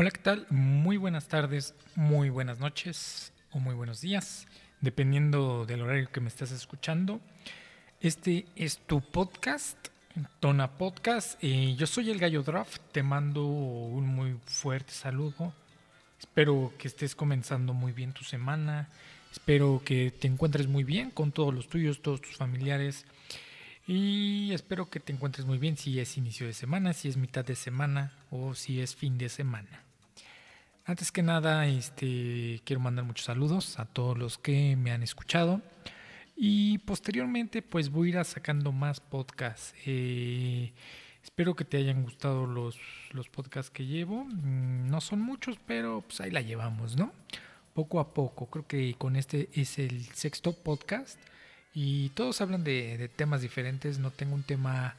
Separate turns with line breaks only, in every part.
Hola, ¿qué tal? Muy buenas tardes, muy buenas noches o muy buenos días, dependiendo del horario que me estás escuchando. Este es tu podcast, Tona Podcast. Yo soy el Gallo Draft, te mando un muy fuerte saludo. Espero que estés comenzando muy bien tu semana. Espero que te encuentres muy bien con todos los tuyos, todos tus familiares. Y espero que te encuentres muy bien si es inicio de semana, si es mitad de semana o si es fin de semana. Antes que nada, este, quiero mandar muchos saludos a todos los que me han escuchado. Y posteriormente, pues voy a ir sacando más podcasts. Eh, espero que te hayan gustado los, los podcasts que llevo. Mm, no son muchos, pero pues ahí la llevamos, ¿no? Poco a poco. Creo que con este es el sexto podcast. Y todos hablan de, de temas diferentes. No tengo un tema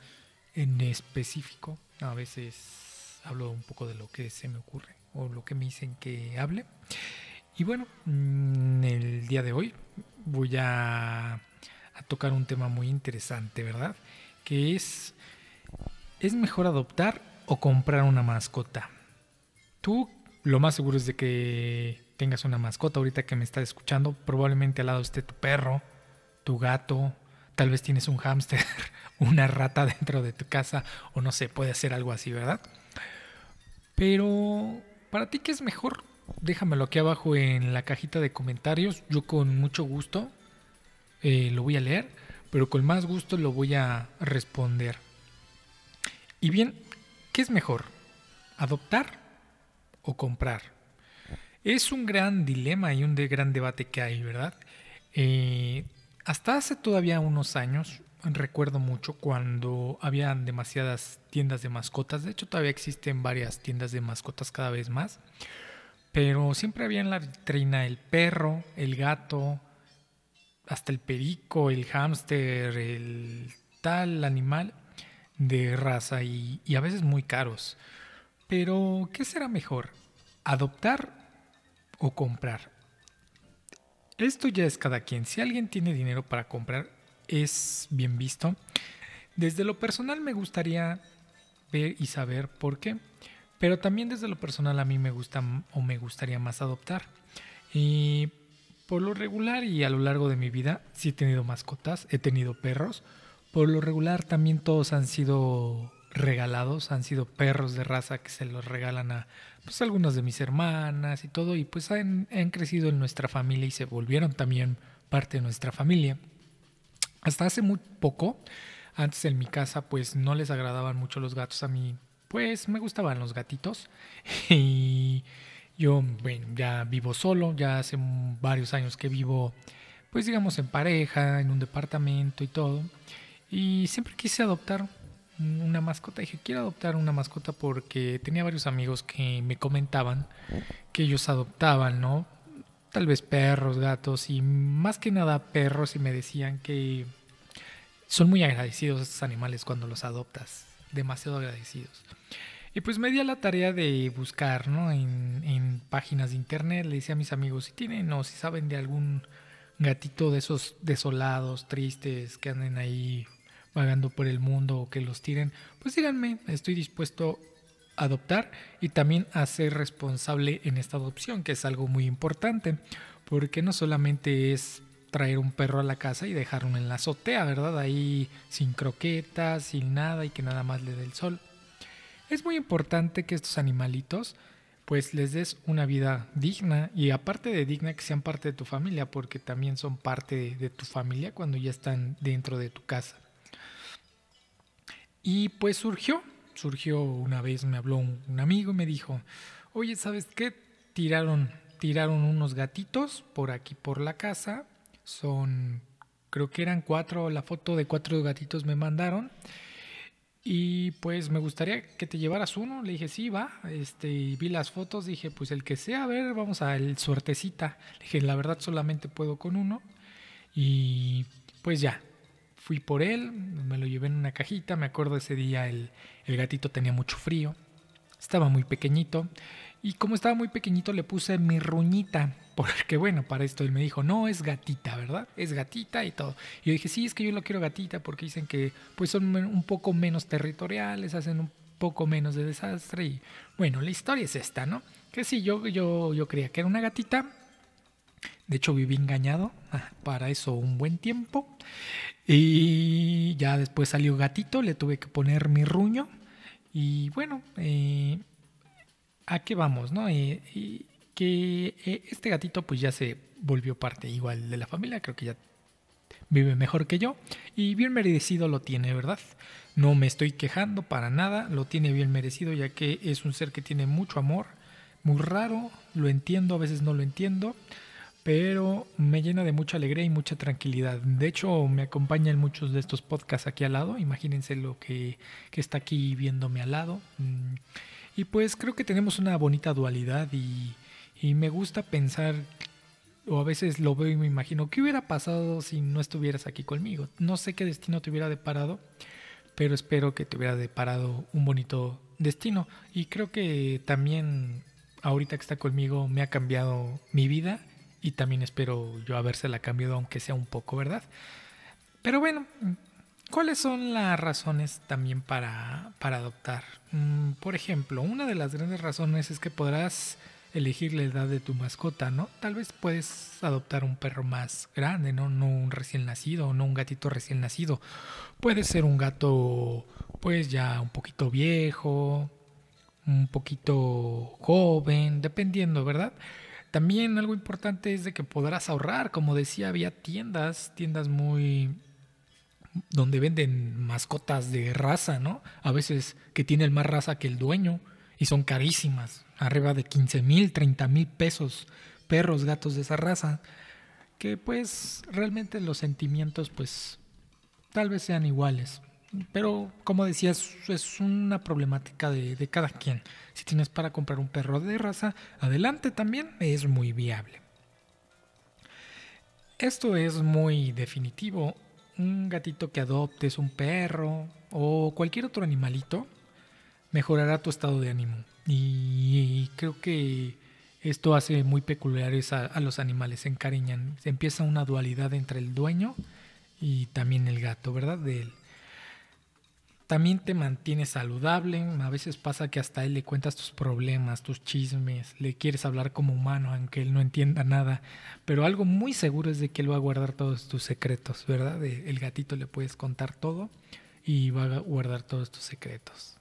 en específico. A veces hablo un poco de lo que se me ocurre o lo que me dicen que hable. Y bueno, mm, el día de hoy voy a, a tocar un tema muy interesante, ¿verdad? Que es, ¿es mejor adoptar o comprar una mascota? Tú lo más seguro es de que tengas una mascota ahorita que me estás escuchando. Probablemente al lado esté tu perro, tu gato, tal vez tienes un hámster, una rata dentro de tu casa o no sé, puede ser algo así, ¿verdad? Pero ¿Para ti qué es mejor? Déjamelo aquí abajo en la cajita de comentarios. Yo con mucho gusto eh, lo voy a leer, pero con más gusto lo voy a responder. Y bien, ¿qué es mejor? ¿Adoptar o comprar? Es un gran dilema y un de gran debate que hay, ¿verdad? Eh, hasta hace todavía unos años, recuerdo mucho cuando había demasiadas tiendas de mascotas. De hecho, todavía existen varias tiendas de mascotas cada vez más. Pero siempre había en la vitrina el perro, el gato, hasta el perico, el hámster, el tal animal de raza y, y a veces muy caros. Pero, ¿qué será mejor? ¿Adoptar o comprar? Esto ya es cada quien. Si alguien tiene dinero para comprar, es bien visto. Desde lo personal me gustaría ver y saber por qué, pero también desde lo personal a mí me gusta o me gustaría más adoptar. Y por lo regular y a lo largo de mi vida sí he tenido mascotas, he tenido perros. Por lo regular también todos han sido regalados, han sido perros de raza que se los regalan a pues algunas de mis hermanas y todo y pues han, han crecido en nuestra familia y se volvieron también parte de nuestra familia. Hasta hace muy poco, antes en mi casa, pues no les agradaban mucho los gatos. A mí, pues me gustaban los gatitos. Y yo, bueno, ya vivo solo, ya hace varios años que vivo, pues digamos, en pareja, en un departamento y todo. Y siempre quise adoptar una mascota. Dije, quiero adoptar una mascota porque tenía varios amigos que me comentaban que ellos adoptaban, ¿no? Tal vez perros, gatos y más que nada perros y me decían que son muy agradecidos estos animales cuando los adoptas, demasiado agradecidos. Y pues me di a la tarea de buscar, ¿no? En, en páginas de internet, le decía a mis amigos si tienen o si saben de algún gatito de esos desolados, tristes, que anden ahí vagando por el mundo o que los tiren, pues díganme, estoy dispuesto adoptar y también a ser responsable en esta adopción, que es algo muy importante, porque no solamente es traer un perro a la casa y dejarlo en la azotea, ¿verdad? Ahí sin croquetas, sin nada y que nada más le dé el sol. Es muy importante que estos animalitos pues les des una vida digna y aparte de digna que sean parte de tu familia porque también son parte de, de tu familia cuando ya están dentro de tu casa. Y pues surgió surgió una vez, me habló un, amigo y me dijo, oye, ¿sabes qué? Tiraron, tiraron unos gatitos por aquí por la casa, son, creo que eran cuatro, la foto de cuatro gatitos me mandaron. Y pues me gustaría que te llevaras uno. Le dije, sí, va. Este, y vi las fotos, dije, pues el que sea, a ver, vamos a el suertecita. Le dije, la verdad solamente puedo con uno. Y pues ya, Fui por él, me lo llevé en una cajita, me acuerdo ese día el, gatito tenía mucho frío, estaba muy pequeñito y como estaba muy pequeñito le puse mi ruñita, porque bueno, para esto él me dijo, no, es gatita, ¿verdad? Es gatita y todo. Y yo dije, sí, es que yo lo quiero gatita porque dicen que pues son un poco menos territoriales, hacen poco menos de desastre. Y bueno, la historia es esta, ¿no? Que sí, yo, yo, yo creía que era una gatita. De hecho, viví engañado ah, para eso un buen tiempo. Y ya después salió gatito, le tuve que poner mi ruño. Y bueno, eh, ¿a qué vamos, no? Eh, que eh, este gatito pues ya se volvió parte igual de la familia, creo que ya vive mejor que yo y bien merecido lo tiene, ¿verdad? No me estoy quejando para nada, lo tiene bien merecido ya que es un ser que tiene mucho amor, muy raro, lo entiendo, a veces no lo entiendo, pero me llena de mucha alegría y mucha tranquilidad. De hecho, me acompaña en muchos de estos podcasts aquí al lado, imagínense lo que, que está aquí viéndome al lado. Mm, y pues creo que tenemos una bonita dualidad y, y me gusta pensar o a veces lo veo y me imagino, ¿qué hubiera pasado si no estuvieras aquí conmigo? No sé qué destino te hubiera deparado, pero espero que te hubiera deparado un bonito destino. Y creo que también ahorita que está conmigo me ha cambiado mi vida y también espero yo habérsela cambiado aunque sea un poco, ¿verdad? Pero bueno, ¿cuáles son las razones también para, para adoptar? Mm, por ejemplo, una de las grandes razones es que podrás elegir la edad de tu mascota, ¿no? Tal vez puedes adoptar un perro más grande, ¿no? No un recién nacido, no un gatito recién nacido. Puede ser un gato, pues ya un poquito viejo, un poquito joven, dependiendo, ¿verdad? También algo importante es de que podrás ahorrar, como decía, había tiendas, tiendas muy donde venden mascotas de raza, ¿no? A veces que tienen más raza que el dueño y son carísimas, arriba de 15 mil, 30 mil pesos, perros, gatos de esa raza, que pues realmente los sentimientos pues tal vez sean iguales. Pero como decías, es una problemática de, cada quien. Si tienes para comprar un perro de raza, adelante también es muy viable. Esto es muy definitivo. Un gatito que adoptes, un perro o cualquier otro animalito, mejorará tu estado de ánimo. Y creo que esto hace muy peculiares a, los animales, se encariñan. Se empieza una dualidad entre el dueño y también el gato, ¿verdad? De. También te mantiene saludable. A veces pasa que hasta él le cuentas tus problemas, tus chismes, le quieres hablar como humano, aunque él no entienda nada. Pero algo muy seguro es de que él va a guardar todos tus secretos, ¿verdad? El gatito le puedes contar todo y va a guardar todos tus secretos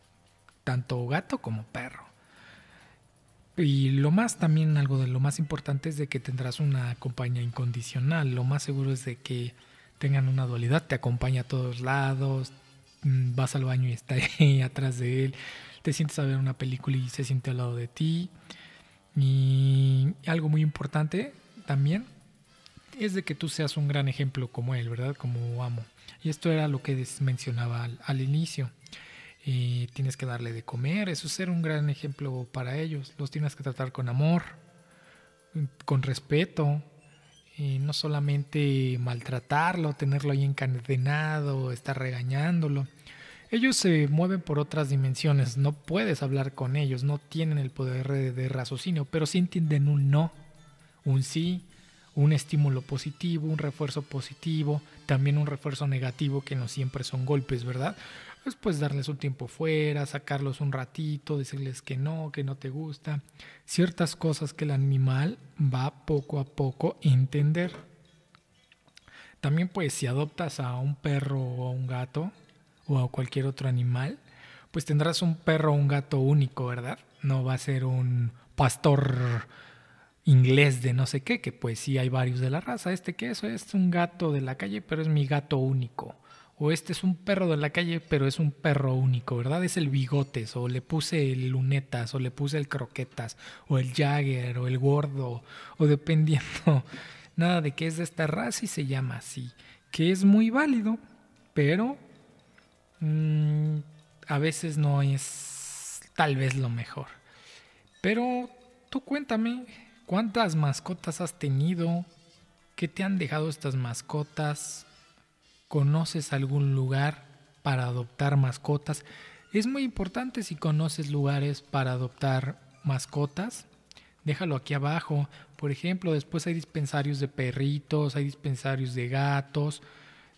tanto gato como perro. Y lo más también, algo de lo más importante es de que tendrás una compañía incondicional. Lo más seguro es de que tengan una dualidad, te acompaña a todos lados, vas al baño y está ahí atrás de él, te sientes a ver una película y se siente al lado de ti. Y algo muy importante también es de que tú seas un gran ejemplo como él, ¿verdad? Como amo. Y esto era lo que mencionaba al inicio tienes que darle de comer, eso es ser un gran ejemplo para ellos, los tienes que tratar con amor, con respeto, y no solamente maltratarlo, tenerlo ahí encadenado, estar regañándolo. Ellos se mueven por otras dimensiones, no puedes hablar con ellos, no tienen el poder de, de raciocinio, pero sí entienden un no, un sí, un estímulo positivo, un refuerzo positivo, también un refuerzo negativo que no siempre son golpes, ¿verdad? Pues, pues darles un tiempo fuera, sacarlos un ratito, decirles que no, que no te gusta, ciertas cosas que el animal va poco a poco a entender. También pues si adoptas a un perro o a un gato o a cualquier otro animal, pues tendrás un perro o un gato único, ¿verdad? No va a ser un pastor inglés de no sé qué, que pues sí hay varios de la raza. Este que eso es un gato de la calle, pero es mi gato único o este es un perro de la calle, pero es un perro único, ¿verdad? Es el bigotes, o le puse el lunetas, o le puse el croquetas, o el jagger, o el gordo, o dependiendo, nada de qué es de esta raza y se llama así, que es muy válido, pero mm, a veces no es tal vez lo mejor. Pero tú cuéntame, ¿cuántas mascotas has tenido? ¿Qué te han dejado estas mascotas? ¿Conoces algún lugar para adoptar mascotas? Es muy importante si conoces lugares para adoptar mascotas. Déjalo aquí abajo. Por ejemplo, después hay dispensarios de perritos, hay dispensarios de gatos,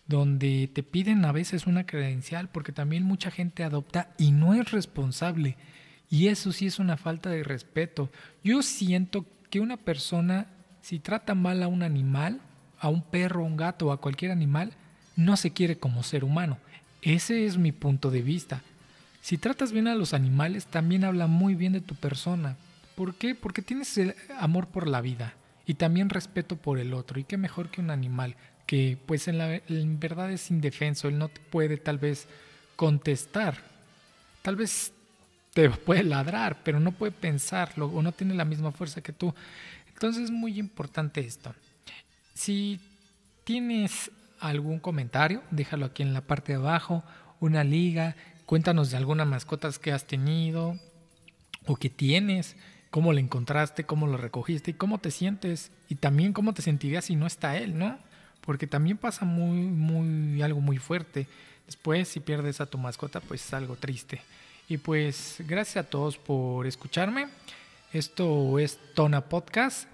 donde te piden a veces una credencial porque también mucha gente adopta y no es responsable. Y eso sí es una falta de respeto. Yo siento que una persona, si trata mal a un animal, a un perro, a un gato a cualquier animal, no se quiere como ser humano. Ese es mi punto de vista. Si tratas bien a los animales, también habla muy bien de tu persona. ¿Por qué? Porque tienes el amor por la vida y también respeto por el otro. Y qué mejor que un animal que pues en, la, verdad es indefenso, él no te puede tal vez contestar. Tal vez te puede ladrar, pero no puede pensarlo o no tiene la misma fuerza que tú. Entonces es muy importante esto. Si tienes algún comentario, déjalo aquí en la parte de abajo, una liga, cuéntanos de algunas mascotas que has tenido o que tienes, cómo lo encontraste, cómo lo recogiste y cómo te sientes y también cómo te sentirías si no está él, ¿no? Porque también pasa muy, muy, algo muy fuerte. Después, si pierdes a tu mascota, pues es algo triste. Y pues, gracias a todos por escucharme. Esto es Tona Podcast.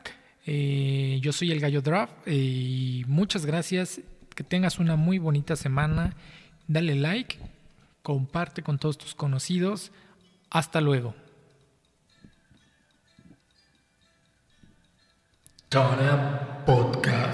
Eh, yo soy el Gallo Draft eh, y muchas gracias. Que tengas una muy bonita semana. Dale like, comparte con todos tus conocidos. Hasta luego. Podcast.